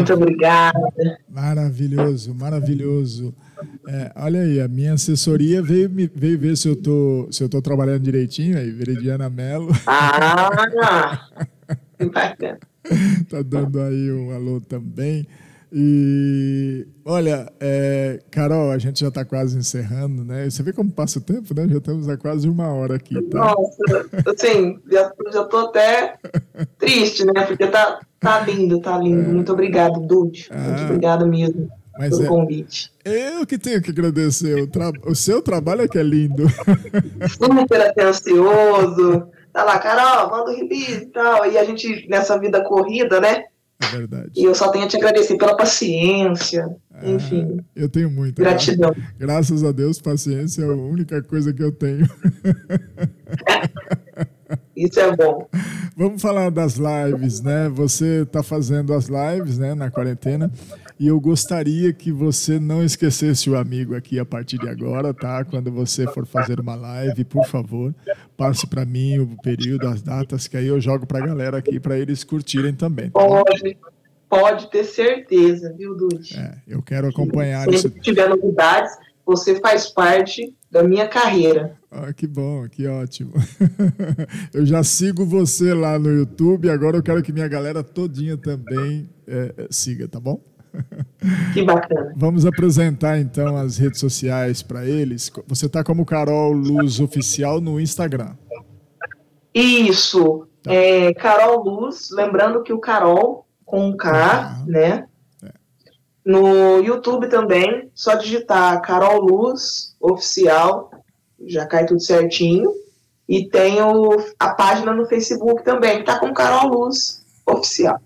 Muito obrigada. Maravilhoso, maravilhoso. É, olha aí, a minha assessoria veio, me- veio ver se eu tô, se eu tô trabalhando direitinho aí, Veridiana Mello Ah! Bacana. tá dando aí um alô também. E olha, é, Carol, a gente já está quase encerrando, né? Você vê como passa o tempo, né? Já estamos há quase uma hora aqui, tá? Nossa, assim, já, tô até triste, né? Porque tá, tá lindo, tá lindo. Muito obrigado, Dude. Muito Ah. obrigada mesmo Mas pelo é- convite. Eu que tenho que agradecer. O, tra- o seu trabalho é que é lindo. Super atencioso. Tá lá, Carol, manda o release e tal. E a gente, nessa vida corrida, né? É verdade. E eu só tenho a te agradecer pela paciência. Ah, Enfim, eu tenho muita. gratidão. Graças a Deus, paciência é a única coisa que eu tenho. Isso é bom. Vamos falar das lives, né? Você está fazendo as lives, né, na quarentena, e eu gostaria que você não esquecesse o amigo aqui a partir de agora, tá? Quando você for fazer uma live, por favor, passe para mim o período, as datas, que aí eu jogo para a galera aqui para eles curtirem também. tá? Pode, pode ter certeza, viu, Dude? É, eu quero acompanhar isso. Sempre que tiver novidades, você faz parte da minha carreira. Ah, que bom, que ótimo. eu já sigo você lá no YouTube, agora eu quero que minha galera todinha também é, é, siga, tá bom? Que bacana. Vamos apresentar então as redes sociais para eles. Você tá como Carol Luz Oficial no Instagram. Isso. Tá. É, Carol Luz, lembrando que o Carol com um K, Ah. né? É. No YouTube também, só digitar Carol Luz Oficial, já cai tudo certinho. E tem o, a página no Facebook também, que tá com Carol Luz Oficial.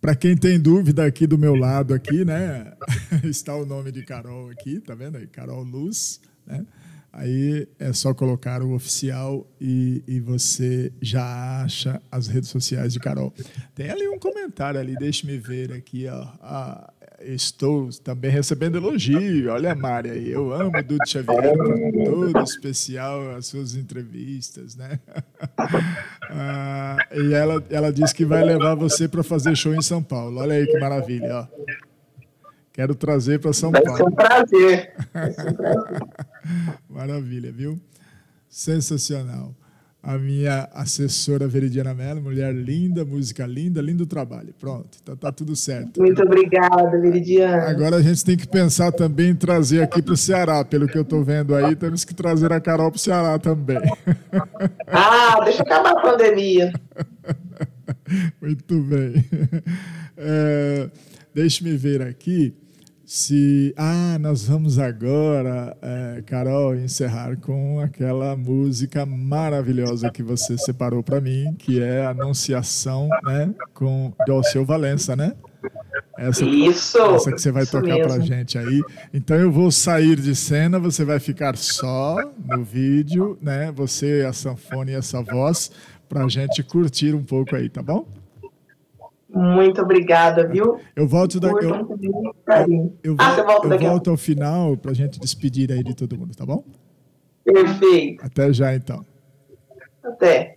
Para quem tem dúvida aqui do meu lado aqui, né? Está o nome de Carol aqui, tá vendo aí? Carol Luz, né? Aí é só colocar o oficial e, e você já acha as redes sociais de Carol. Tem ali um comentário ali, deixe-me ver aqui, ó. Ah, estou também recebendo elogio. Olha, Mari, aí, eu amo Dudu Xavier, todo especial as suas entrevistas, né? Ah, e ela, ela disse que vai levar você para fazer show em São Paulo. Olha aí que maravilha, ó. Quero trazer para São Vai ser um Paulo. prazer. Vai ser um prazer. Maravilha, viu? Sensacional. A minha assessora Veridiana Mello, mulher linda, música linda, lindo trabalho. Pronto, tá, tá tudo certo. Muito obrigada, Veridiana. Agora a gente tem que pensar também em trazer aqui para o Ceará. Pelo que eu estou vendo aí, temos que trazer a Carol para o Ceará também. Ah, deixa acabar a pandemia. Muito bem. É, Deixe-me ver aqui se. Ah, nós vamos agora, é, Carol, encerrar com aquela música maravilhosa que você separou para mim, que é Anunciação, né? Com do Alceu Valença, né? Essa, Isso. essa que você vai tocar mesmo. gente aí. Então eu vou sair de cena, você vai ficar só no vídeo, né? Você, a sanfona e essa voz, pra gente curtir um pouco aí, tá bom? Muito obrigada, viu? Eu volto da, Curtam eu, carinho. eu, ah, vol- você volta eu daqui a volto ao final pra gente despedir aí de todo mundo, tá bom? Perfeito. Até já então. Até.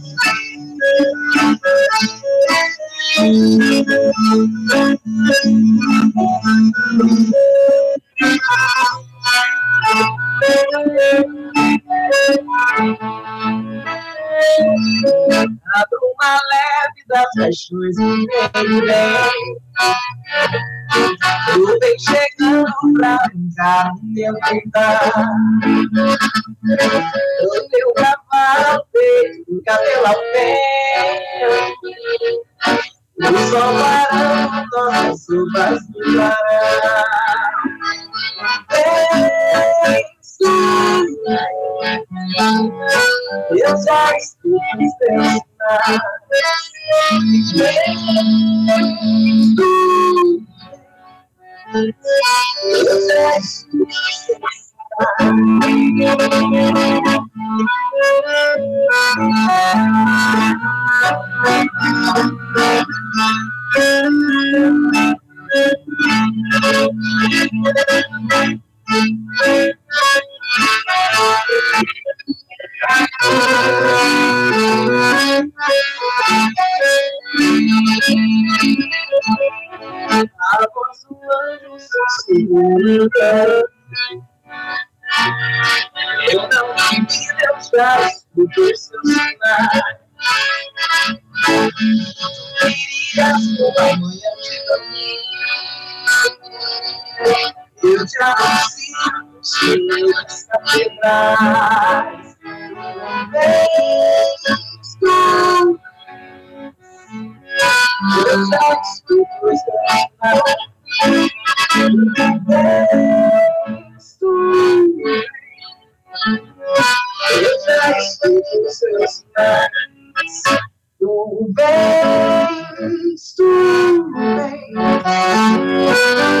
Thank you. Uma leve das paixões que vem bem. Tu vem chegando pra brincar no meu quintal. O teu cavalo feito cabelo ao pé. O sol parando, nosso vazio parar. Eu já estou desesperado. Eu já estou desesperado. A voz do anjo sussurra. Eu não vivi meus braços do que seus sinais. Querias uma manhã de caminho. Eu te anuncio nos filhos catedrais. Estou eu já escuto os teus Eu já escuto os teus sinais. Tu vens.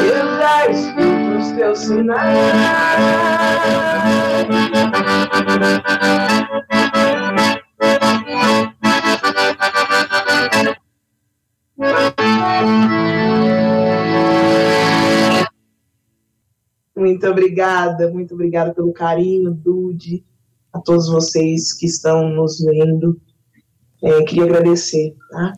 Eu já escuto os teus sinais. Muito obrigada, muito obrigada pelo carinho, Dude, a todos vocês que estão nos vendo. É, queria agradecer, tá?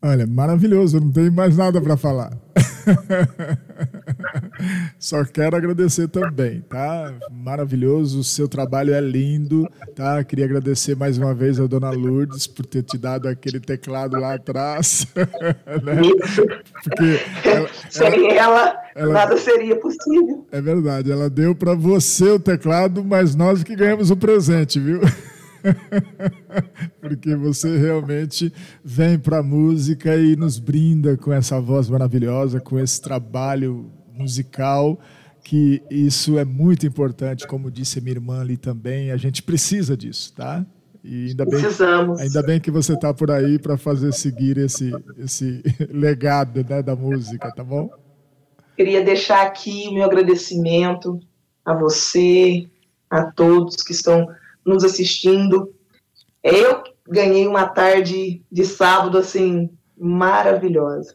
Olha, maravilhoso, não tenho mais nada para falar. Só quero agradecer também, tá? Maravilhoso, o seu trabalho é lindo, tá? Queria agradecer mais uma vez a dona Lourdes por ter te dado aquele teclado lá atrás. né? Porque ela, Sem ela, ela- nada seria possível. é verdade, ela deu para você o teclado, mas nós que ganhamos o presente, viu? Porque você realmente vem para a música e nos brinda com essa voz maravilhosa, com esse trabalho musical, que isso é muito importante, como disse a minha irmã ali também, a gente precisa disso, tá? E ainda bem, Precisamos. ainda bem que você está por aí para fazer seguir esse, esse legado né, da música, tá bom? Queria deixar aqui o meu agradecimento a você, a todos que estão nos assistindo. Eu ganhei uma tarde de sábado assim maravilhosa.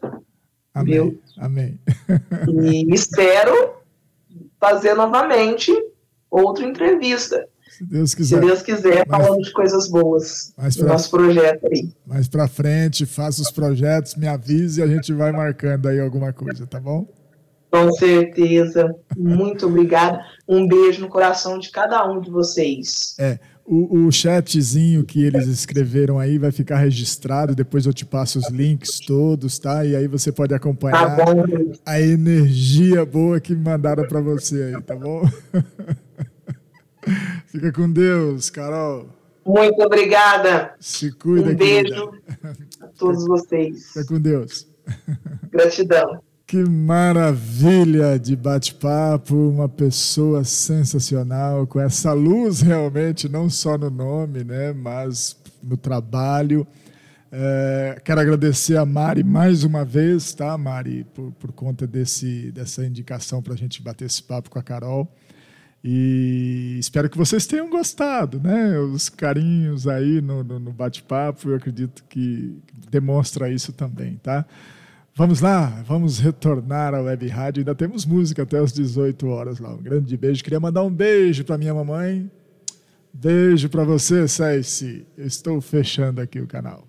Amém. Viu? Amém. E espero fazer novamente outra entrevista, Se Deus se quiser. Deus quiser, Mas- falando de coisas boas Mas do pra- nosso projeto aí. Mais pra frente, faça os projetos, me avise e a gente vai marcando aí alguma coisa, tá bom? Com certeza. Muito obrigada. Um beijo no coração de cada um de vocês. É, o, o chatzinho que eles escreveram aí vai ficar registrado, depois eu te passo os links todos, tá? E aí você pode Tá acompanhar bom? a energia boa que mandaram pra você aí, tá bom? Fica com Deus, Carol. Muito obrigada. Se cuida, Um querida. beijo a todos vocês. Fica com Deus. Gratidão. Que maravilha de bate-papo, uma pessoa sensacional, com essa luz realmente, não só no nome, né, mas no trabalho. É, quero agradecer a Mari mais uma vez, tá, Mari, por, por conta desse, dessa indicação para a gente bater esse papo com a Carol. E espero que vocês tenham gostado, né? Os carinhos aí no, no, no bate-papo, eu acredito que demonstra isso também, tá? Vamos lá, vamos retornar à Web Rádio. Ainda temos música até às 18 horas lá. Um grande beijo. Queria mandar um beijo para minha mamãe. Beijo para você, Ceci. Estou fechando aqui o canal.